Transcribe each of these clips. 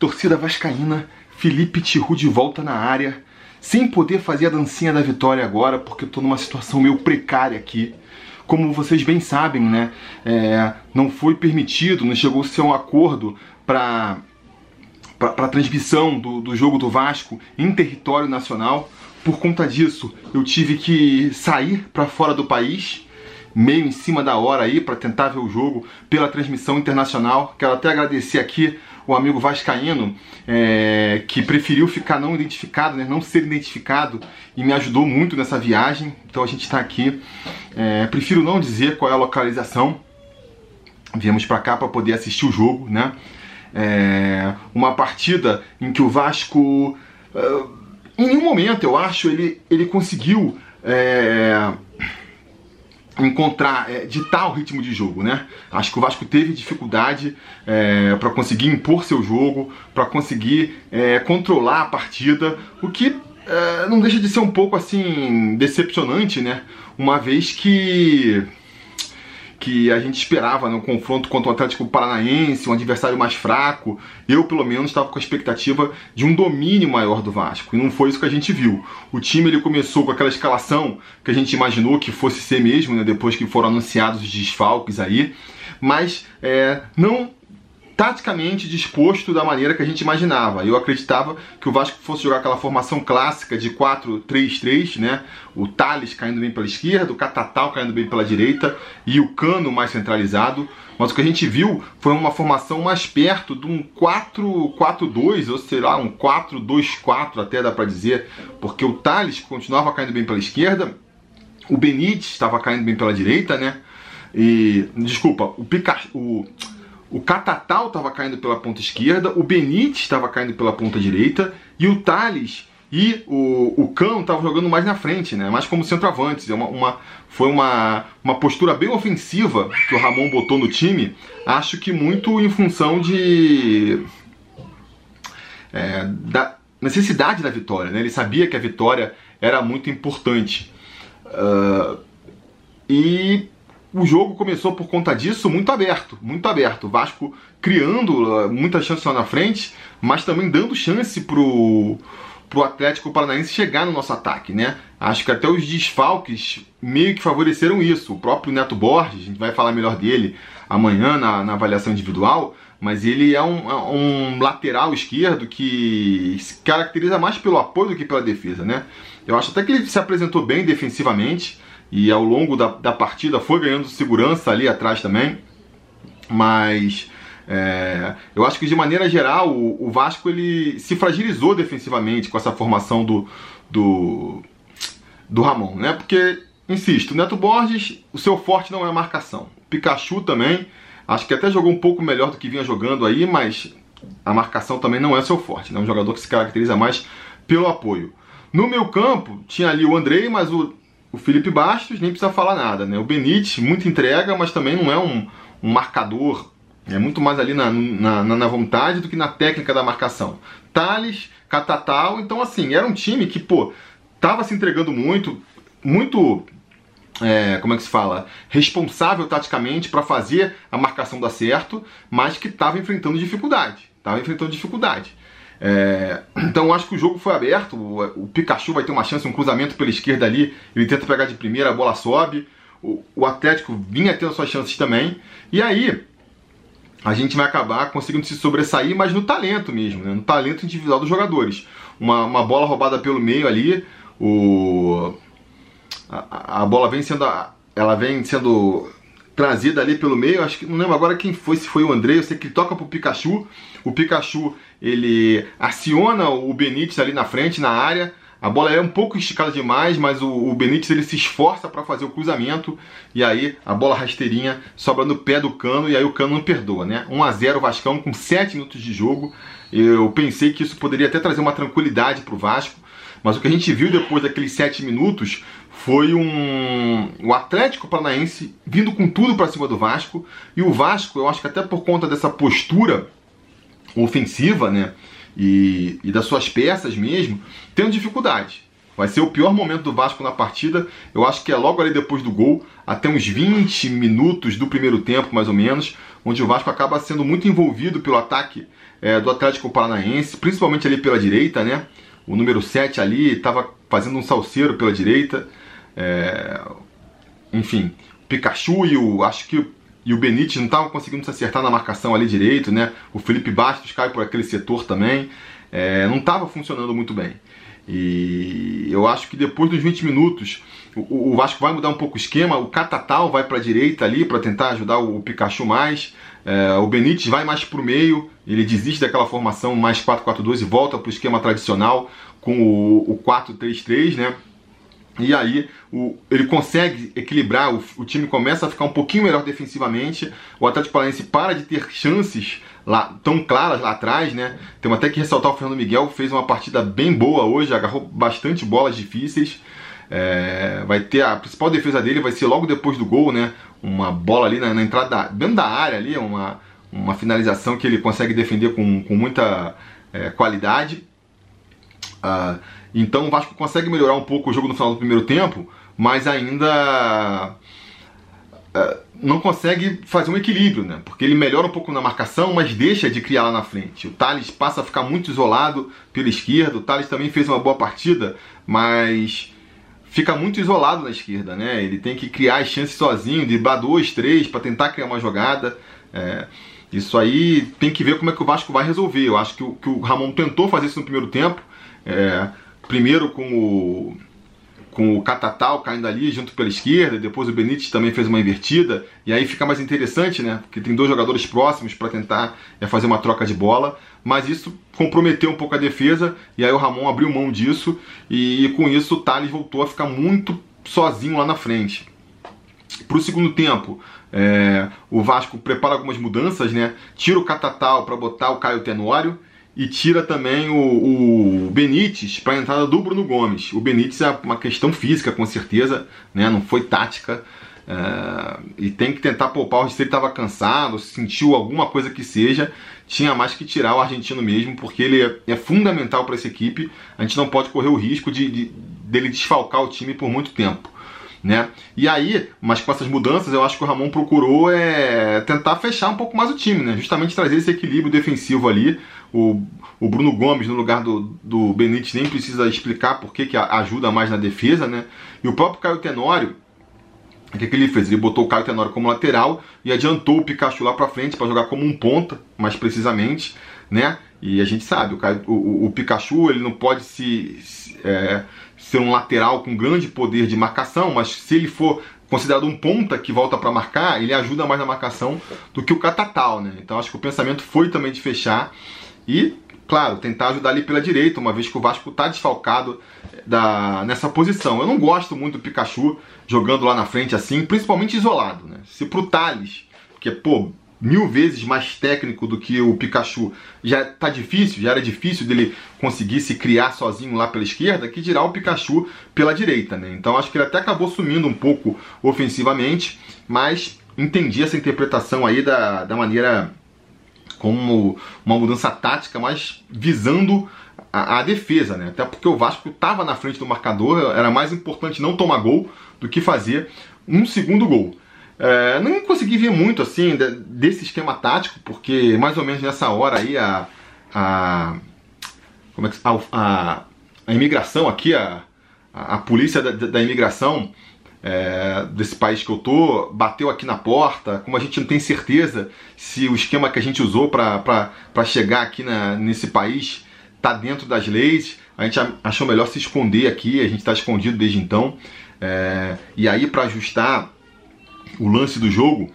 Torcida Vascaína, Felipe Tiru de volta na área, sem poder fazer a dancinha da vitória agora, porque eu tô numa situação meio precária aqui. Como vocês bem sabem, né? É, não foi permitido, não chegou a ser um acordo para para transmissão do, do jogo do Vasco em território nacional. Por conta disso, eu tive que sair para fora do país meio em cima da hora aí para tentar ver o jogo pela transmissão internacional. Quero até agradecer aqui o amigo Vascaíno, é, que preferiu ficar não identificado, né, não ser identificado, e me ajudou muito nessa viagem. Então a gente está aqui. É, prefiro não dizer qual é a localização. Viemos para cá para poder assistir o jogo, né? É, uma partida em que o Vasco, uh, em nenhum momento, eu acho, ele, ele conseguiu. Encontrar, é, ditar o ritmo de jogo, né? Acho que o Vasco teve dificuldade é, para conseguir impor seu jogo, para conseguir é, controlar a partida, o que é, não deixa de ser um pouco assim decepcionante, né? Uma vez que que a gente esperava no né, confronto contra o Atlético Paranaense, um adversário mais fraco. Eu, pelo menos, estava com a expectativa de um domínio maior do Vasco. E não foi isso que a gente viu. O time ele começou com aquela escalação que a gente imaginou que fosse ser mesmo, né, depois que foram anunciados os desfalques aí. Mas é, não taticamente disposto da maneira que a gente imaginava. Eu acreditava que o Vasco fosse jogar aquela formação clássica de 4-3-3, né? O Thales caindo bem pela esquerda, o Catatal caindo bem pela direita e o Cano mais centralizado. Mas o que a gente viu foi uma formação mais perto de um 4-4-2, ou sei lá, um 4-2-4 até dá para dizer, porque o Thales continuava caindo bem pela esquerda, o Benítez estava caindo bem pela direita, né? E desculpa, o Pikachu, o o Catatal estava caindo pela ponta esquerda, o Benítez estava caindo pela ponta direita e o Thales e o, o Cão estavam jogando mais na frente, né? mais como centroavantes. É uma, uma, foi uma, uma postura bem ofensiva que o Ramon botou no time, acho que muito em função de. É, da necessidade da vitória. Né? Ele sabia que a vitória era muito importante. Uh, e o jogo começou por conta disso muito aberto, muito aberto. O Vasco criando uh, muitas chances lá na frente, mas também dando chance pro pro Atlético Paranaense chegar no nosso ataque, né? Acho que até os desfalques meio que favoreceram isso. O próprio Neto Borges, a gente vai falar melhor dele amanhã na, na avaliação individual, mas ele é um, é um, lateral esquerdo que se caracteriza mais pelo apoio do que pela defesa, né? Eu acho até que ele se apresentou bem defensivamente, e ao longo da, da partida foi ganhando segurança ali atrás também. Mas é, eu acho que de maneira geral o, o, Vasco ele se fragilizou defensivamente com essa formação do, do, do Ramon, né? Porque, insisto, Neto Borges, o seu forte não é a marcação. Pikachu também, acho que até jogou um pouco melhor do que vinha jogando aí, mas a marcação também não é seu forte, né? Um jogador que se caracteriza mais pelo apoio. No meu campo, tinha ali o Andrei, mas o o Felipe Bastos nem precisa falar nada, né? O Benítez, muita entrega, mas também não é um, um marcador. É muito mais ali na, na, na, vontade do que na técnica da marcação. Thales, Catatal, então assim, era um time que, pô, tava se entregando muito, muito é, como é que se fala, responsável taticamente para fazer a marcação dar certo, mas que estava enfrentando dificuldade. Estava enfrentando dificuldade. É, então acho que o jogo foi aberto. O, o, Pikachu vai ter uma chance, um cruzamento pela esquerda ali. Ele tenta pegar de primeira, a bola sobe. O, o Atlético vinha tendo suas chances também. E aí a gente vai acabar conseguindo se sobressair, mas no talento mesmo, né? no talento individual dos jogadores. Uma, uma bola roubada pelo meio ali, o, a, a bola vem sendo, ela vem sendo trazida ali pelo meio. Acho que não lembro agora quem foi, se foi o André. Eu sei que ele toca pro Pikachu. O Pikachu ele aciona o Benítez ali na frente, na área. A bola é um pouco esticada demais, mas o, o Benítez ele se esforça para fazer o cruzamento e aí a bola rasteirinha sobra no pé do Cano e aí o Cano não perdoa, né? 1 a 0 Vascão com 7 minutos de jogo. Eu pensei que isso poderia até trazer uma tranquilidade para o Vasco, mas o que a gente viu depois daqueles 7 minutos foi um o Atlético Paranaense vindo com tudo para cima do Vasco e o Vasco, eu acho que até por conta dessa postura ofensiva, né, e, e das suas peças mesmo, tendo dificuldade. Vai ser o pior momento do Vasco na partida. Eu acho que é logo ali depois do gol, até uns 20 minutos do primeiro tempo, mais ou menos. onde o Vasco acaba sendo muito envolvido pelo ataque é, do Atlético Paranaense, principalmente ali pela direita, né? O número 7 ali estava fazendo um salseiro pela direita. É, enfim, Pikachu e o. Acho que e o Benítez não estavam conseguindo se acertar na marcação ali direito, né? O Felipe Bastos cai por aquele setor também. É, não estava funcionando muito bem. E eu acho que depois dos 20 minutos o, Vasco vai mudar um pouco o esquema. O Catatal vai para a direita ali para tentar ajudar o, o Pikachu mais. É, o Benítez vai mais para o meio. Ele desiste daquela formação mais 4-4-2 e volta para o esquema tradicional com o, o 4-3-3, né? E aí o, ele consegue equilibrar, o, o, time começa a ficar um pouquinho melhor defensivamente. O Atlético Paranaense para de ter chances lá tão claras lá atrás, né? Temos até que ressaltar o Fernando Miguel, fez uma partida bem boa hoje, agarrou bastante bolas difíceis. É, vai ter a principal defesa dele vai ser logo depois do gol, né? Uma bola ali na, na entrada dentro da área ali, uma, uma finalização que ele consegue defender com, com muita é, qualidade. Uh, então o Vasco consegue melhorar um pouco o jogo no final do primeiro tempo, mas ainda uh, não consegue fazer um equilíbrio, né? Porque ele melhora um pouco na marcação, mas deixa de criar lá na frente. O Thales passa a ficar muito isolado pela esquerda. O Thales também fez uma boa partida, mas fica muito isolado na esquerda, né? Ele tem que criar as chances sozinho, driblar dois, três, para tentar criar uma jogada. É, isso aí tem que ver como é que o Vasco vai resolver. Eu acho que o, que o Ramon tentou fazer isso no primeiro tempo, é, primeiro com o, com o Catatal caindo ali junto pela esquerda, depois o Benítez também fez uma invertida, e aí fica mais interessante, né? Porque tem dois jogadores próximos para tentar é, fazer uma troca de bola, mas isso comprometeu um pouco a defesa, e aí o Ramon abriu mão disso, e, e com isso o Thales voltou a ficar muito sozinho lá na frente. Para o segundo tempo, é, o Vasco prepara algumas mudanças, né? Tira o Catatal para botar o Caio Tenório e tira também o, o Benítez para a entrada do Bruno Gomes. O Benítez é uma questão física, com certeza, né? não foi tática. É, e tem que tentar poupar o se ele estava cansado, sentiu alguma coisa que seja, tinha mais que tirar o argentino mesmo, porque ele é, é fundamental para essa equipe. A gente não pode correr o risco de, de, dele desfalcar o time por muito tempo né? E aí, mas com essas mudanças, eu acho que o Ramon procurou é, tentar fechar um pouco mais o time, né? Justamente trazer esse equilíbrio defensivo ali. O, o Bruno Gomes, no lugar do, do Benítez, nem precisa explicar por que, que ajuda mais na defesa, né? E o próprio Caio Tenório, o que, que ele fez? Ele botou o Caio Tenório como lateral e adiantou o Pikachu lá para frente para jogar como um ponta, mais precisamente, né? E a gente sabe, o, Caio, o, o Pikachu ele não pode se, se é, ser um lateral com grande poder de marcação, mas se ele for considerado um ponta que volta para marcar, ele ajuda mais na marcação do que o Catatal, né? Então acho que o pensamento foi também de fechar e, claro, tentar ajudar ali pela direita, uma vez que o Vasco está desfalcado da, nessa posição. Eu não gosto muito do Pikachu jogando lá na frente assim, principalmente isolado, né? Se pro Thales, que é, pô, mil vezes mais técnico do que o Pikachu, já tá difícil, já era difícil dele conseguir se criar sozinho lá pela esquerda, que dirá o Pikachu pela direita, né? Então acho que ele até acabou sumindo um pouco ofensivamente, mas entendi essa interpretação aí da, da maneira como uma mudança tática, mas visando a, a, defesa, né? Até porque o Vasco estava na frente do marcador, era mais importante não tomar gol do que fazer um segundo gol. É, não consegui ver muito assim desse esquema tático, porque mais ou menos nessa hora aí a, a, como é que, a, a, a imigração aqui, a, a, polícia da, da imigração é, desse país que eu tô bateu aqui na porta. Como a gente não tem certeza se o esquema que a gente usou para chegar aqui na, nesse país está dentro das leis, a gente achou melhor se esconder aqui. A gente está escondido desde então. É, e aí, para ajustar o lance do jogo,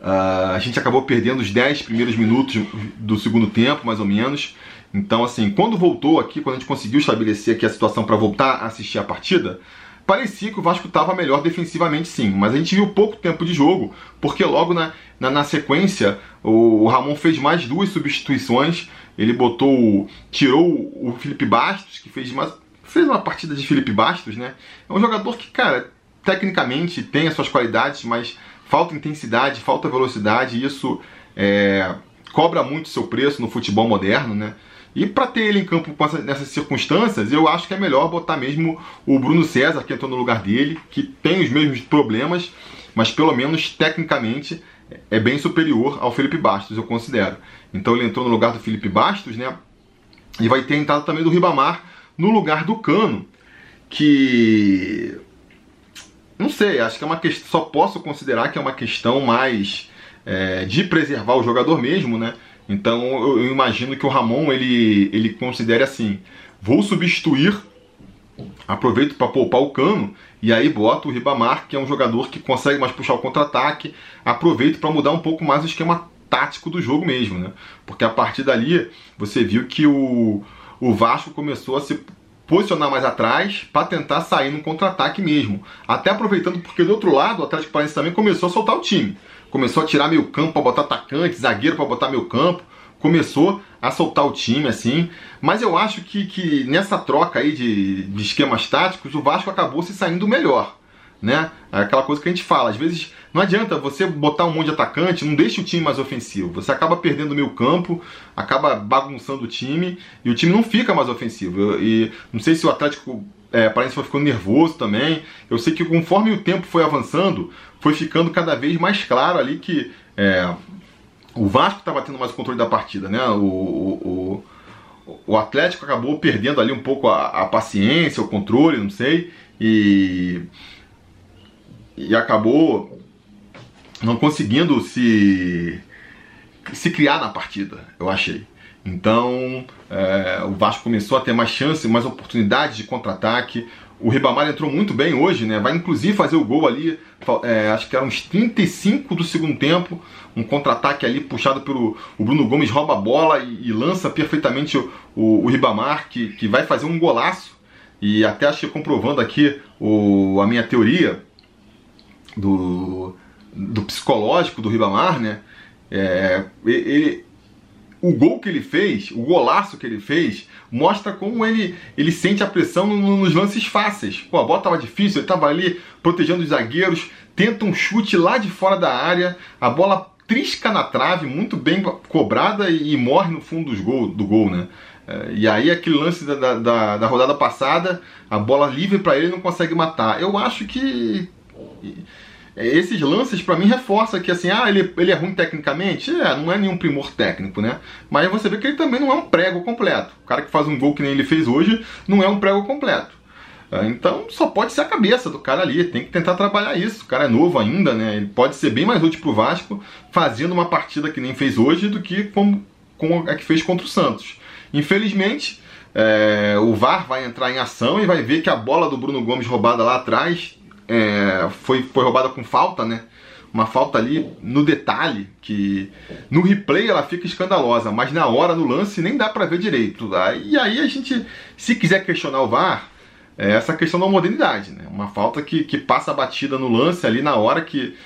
uh, a gente acabou perdendo os 10 primeiros minutos do segundo tempo, mais ou menos. Então, assim, quando voltou aqui, quando a gente conseguiu estabelecer aqui a situação para voltar a assistir a partida, parecia que o Vasco estava melhor defensivamente, sim. Mas a gente viu pouco tempo de jogo, porque logo na, na, na sequência o, o, Ramon fez mais duas substituições. Ele botou, tirou o Felipe Bastos, que fez uma, fez uma partida de Felipe Bastos, né? É um jogador que, cara, tecnicamente tem as suas qualidades, mas falta intensidade, falta velocidade, e isso é, cobra muito seu preço no futebol moderno, né? E para ter ele em campo essa, nessas circunstâncias, eu acho que é melhor botar mesmo o Bruno César, que entrou no lugar dele, que tem os mesmos problemas, mas pelo menos tecnicamente é bem superior ao Felipe Bastos, eu considero. Então ele entrou no lugar do Felipe Bastos, né? E vai ter entrado também do Ribamar no lugar do Cano, que não sei, acho que é uma questão, só posso considerar que é uma questão mais é, de preservar o jogador mesmo, né? Então eu, eu imagino que o Ramon ele, ele considere assim: vou substituir, aproveito para poupar o cano e aí boto o Ribamar, que é um jogador que consegue mais puxar o contra-ataque, aproveito para mudar um pouco mais o esquema tático do jogo mesmo, né? Porque a partir dali você viu que o, o Vasco começou a se posicionar mais atrás para tentar sair no contra-ataque mesmo. Até aproveitando porque do outro lado o Atlético Paranaense também começou a soltar o time. Começou a tirar meio campo para botar atacante, zagueiro para botar meio campo. Começou a soltar o time assim. Mas eu acho que, que nessa troca aí de, de esquemas táticos o Vasco acabou se saindo melhor né? É aquela coisa que a gente fala, às vezes não adianta você botar um monte de atacante, não deixa o time mais ofensivo. Você acaba perdendo o meio campo, acaba bagunçando o time e o time não fica mais ofensivo. E não sei se o Atlético é, parece que foi ficando nervoso também. Eu sei que conforme o tempo foi avançando, foi ficando cada vez mais claro ali que é, o Vasco estava tendo mais controle da partida, né? O, o, o, o Atlético acabou perdendo ali um pouco a, a paciência, o controle, não sei. E e acabou não conseguindo se se criar na partida, eu achei. Então é, o Vasco começou a ter mais chance, mais oportunidades de contra-ataque. O Ribamar entrou muito bem hoje, né? Vai inclusive fazer o gol ali, é, acho que era uns 35 do segundo tempo. Um contra-ataque ali puxado pelo o Bruno Gomes, rouba a bola e, e lança perfeitamente o, o, o, Ribamar, que, que vai fazer um golaço. E até acho que comprovando aqui o, a minha teoria, do, do psicológico do Ribamar, né? É, ele, o gol que ele fez, o golaço que ele fez, mostra como ele, ele sente a pressão nos lances fáceis. Pô, a bola estava difícil, ele estava ali protegendo os zagueiros, tenta um chute lá de fora da área, a bola trisca na trave, muito bem cobrada e, morre no fundo dos gol, do gol, né? É, e aí aquele lance da, da, da rodada passada, a bola livre para ele não consegue matar. Eu acho que esses lances para mim reforça que assim, ah, ele, ele é ruim tecnicamente? É, não é nenhum primor técnico, né? Mas você vê que ele também não é um prego completo. O cara que faz um gol que nem ele fez hoje não é um prego completo. É, então só pode ser a cabeça do cara ali, tem que tentar trabalhar isso. O cara é novo ainda, né? Ele pode ser bem mais útil pro Vasco fazendo uma partida que nem fez hoje do que como, como a que fez contra o Santos. Infelizmente, é, o VAR vai entrar em ação e vai ver que a bola do Bruno Gomes roubada lá atrás é, foi, foi roubada com falta, né? Uma falta ali no detalhe, que no replay ela fica escandalosa, mas na hora, no lance, nem dá para ver direito. E aí a gente, se quiser questionar o VAR, é essa questão da modernidade, né? Uma falta que, que passa batida no lance ali na hora que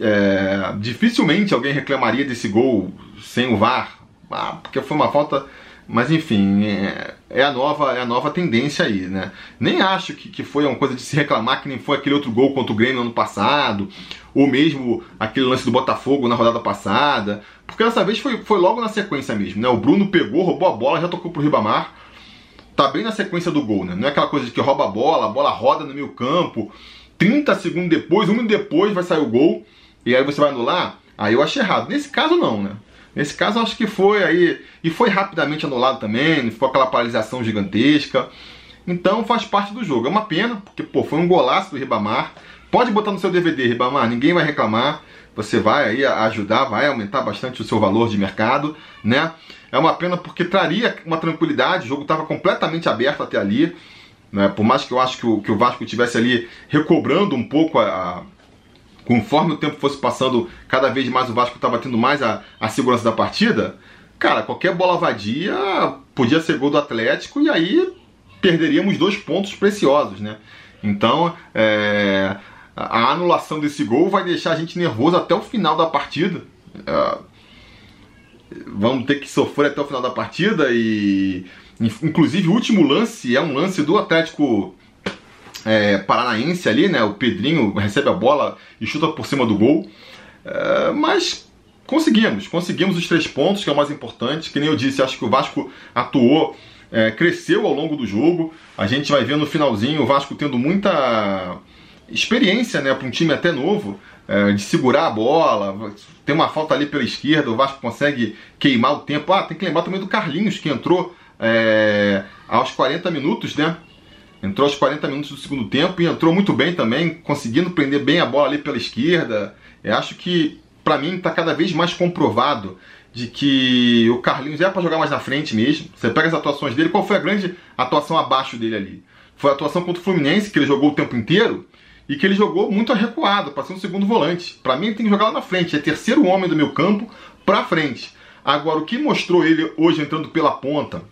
é, dificilmente alguém reclamaria desse gol sem o VAR, ah, porque foi uma falta mas enfim, é, é, a nova, é a nova tendência aí, né? Nem acho que, que foi uma coisa de se reclamar que nem foi aquele outro gol contra o Grêmio no ano passado, ou mesmo aquele lance do Botafogo na rodada passada, porque dessa vez foi, foi logo na sequência mesmo, né? O Bruno pegou, roubou a bola, já tocou pro Ribamar, tá bem na sequência do gol, né? Não é aquela coisa de que rouba a bola, a bola roda no meio campo, 30 segundos depois, um minuto depois vai sair o gol, e aí você vai anular, aí eu acho errado. Nesse caso não, né? Nesse caso, acho que foi aí. E foi rapidamente anulado também, ficou aquela paralisação gigantesca. Então faz parte do jogo. É uma pena, porque pô, foi um golaço do Ribamar. Pode botar no seu DVD, Ribamar, ninguém vai reclamar. Você vai aí ajudar, vai aumentar bastante o seu valor de mercado, né? É uma pena porque traria uma tranquilidade, o jogo estava completamente aberto até ali. Né? Por mais que eu acho que o, que o Vasco tivesse ali recobrando um pouco a, conforme o tempo fosse passando, cada vez mais o Vasco estava tendo mais a, a segurança da partida, cara, qualquer bola vadia podia ser gol do Atlético e aí perderíamos dois pontos preciosos, né? Então, é, a anulação desse gol vai deixar a gente nervoso até o final da partida. É, vamos ter que sofrer até o final da partida e, inclusive, o último lance é um lance do Atlético é, paranaense ali, né? O Pedrinho recebe a bola e chuta por cima do gol. É, mas conseguimos, conseguimos os três pontos, que é o mais importante. Que nem eu disse, acho que o Vasco atuou, é, cresceu ao longo do jogo. A gente vai ver no finalzinho o Vasco tendo muita experiência, né, para um time até novo, é, de segurar a bola. Tem uma falta ali pela esquerda, o Vasco consegue queimar o tempo. Ah, tem que lembrar também do Carlinhos, que entrou é, aos 40 minutos, né? Entrou aos 40 minutos do segundo tempo e entrou muito bem também, conseguindo prender bem a bola ali pela esquerda. Eu acho que, para mim, está cada vez mais comprovado de que o Carlinhos é para jogar mais na frente mesmo. Você pega as atuações dele, qual foi a grande atuação abaixo dele ali? Foi a atuação contra o Fluminense, que ele jogou o tempo inteiro, e que ele jogou muito recuado, um segundo volante. Para mim, ele tem que jogar lá na frente, é terceiro homem do meu campo para frente. Agora, o que mostrou ele hoje entrando pela ponta,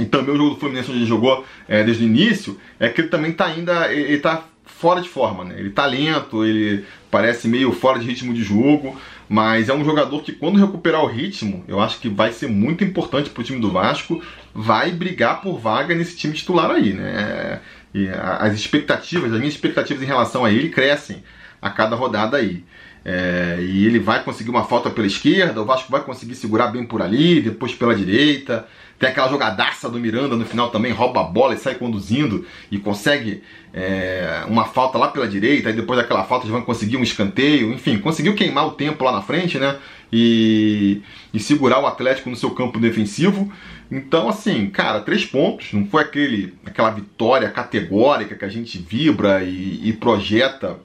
e também o jogo do Fluminense onde ele jogou é, desde o início, é que ele também está ainda, ele está fora de forma, né? Ele tá lento, ele parece meio fora de ritmo de jogo, mas é um jogador que quando recuperar o ritmo, eu acho que vai ser muito importante para o time do Vasco, vai brigar por vaga nesse time titular aí, né? E as expectativas, as minhas expectativas em relação a ele crescem a cada rodada aí. É, e ele vai conseguir uma falta pela esquerda, o Vasco vai conseguir segurar bem por ali, depois pela direita. Tem aquela jogadaça do Miranda no final também, rouba a bola e sai conduzindo e consegue é, uma falta lá pela direita, aí depois daquela falta eles vão conseguir um escanteio, enfim, conseguiu queimar o tempo lá na frente, né? E, e segurar o Atlético no seu campo defensivo. Então, assim, cara, três pontos, não foi aquele, aquela vitória categórica que a gente vibra e, e projeta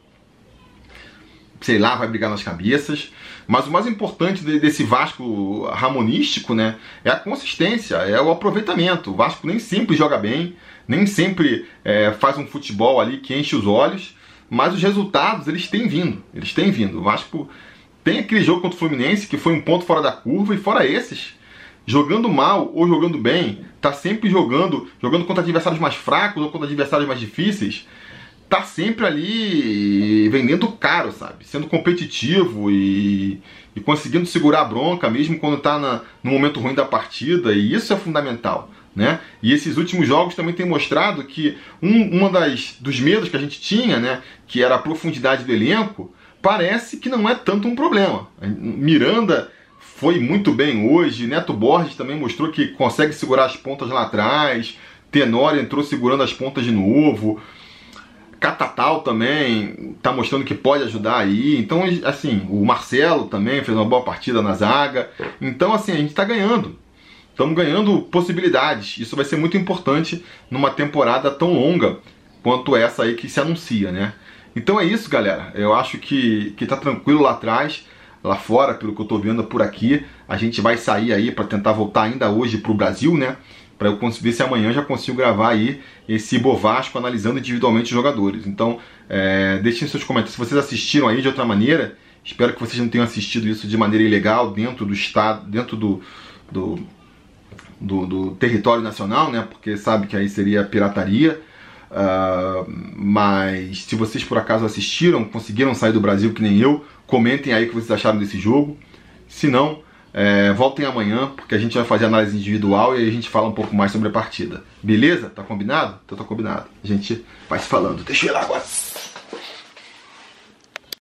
sei lá, vai brigar nas cabeças. Mas o mais importante desse Vasco ramonístico, né, é a consistência, é o aproveitamento. O Vasco nem sempre joga bem, nem sempre é, faz um futebol ali que enche os olhos, mas os resultados eles têm vindo, eles têm vindo. O Vasco tem aquele jogo contra o Fluminense que foi um ponto fora da curva e fora esses, jogando mal ou jogando bem, tá sempre jogando, jogando contra adversários mais fracos ou contra adversários mais difíceis tá sempre ali vendendo caro, sabe? Sendo competitivo e, e conseguindo segurar a bronca mesmo quando tá na, no momento ruim da partida, e isso é fundamental. Né? E esses últimos jogos também têm mostrado que um uma das, dos medos que a gente tinha, né, que era a profundidade do elenco, parece que não é tanto um problema. Miranda foi muito bem hoje, Neto Borges também mostrou que consegue segurar as pontas lá atrás, Tenório entrou segurando as pontas de novo. Catatal também está mostrando que pode ajudar aí. Então, assim, o Marcelo também fez uma boa partida na zaga. Então, assim, a gente está ganhando. Estamos ganhando possibilidades. Isso vai ser muito importante numa temporada tão longa quanto essa aí que se anuncia, né? Então é isso, galera. Eu acho que, que tá tranquilo lá atrás, lá fora, pelo que eu tô vendo por aqui. A gente vai sair aí para tentar voltar ainda hoje pro Brasil, né? Para eu ver se amanhã já consigo gravar aí esse Bovasco analisando individualmente os jogadores. Então, é, deixem seus comentários. Se vocês assistiram aí de outra maneira, espero que vocês não tenham assistido isso de maneira ilegal dentro do estado, dentro do, do, do, do território nacional, né? Porque sabe que aí seria pirataria. Uh, mas se vocês por acaso assistiram, conseguiram sair do Brasil que nem eu, comentem aí o que vocês acharam desse jogo. Se não, é, voltem amanhã, porque a gente vai fazer análise individual e aí a gente fala um pouco mais sobre a partida. Beleza? Tá combinado? Então tá combinado. A gente vai se falando. Deixa eu ir lá agora.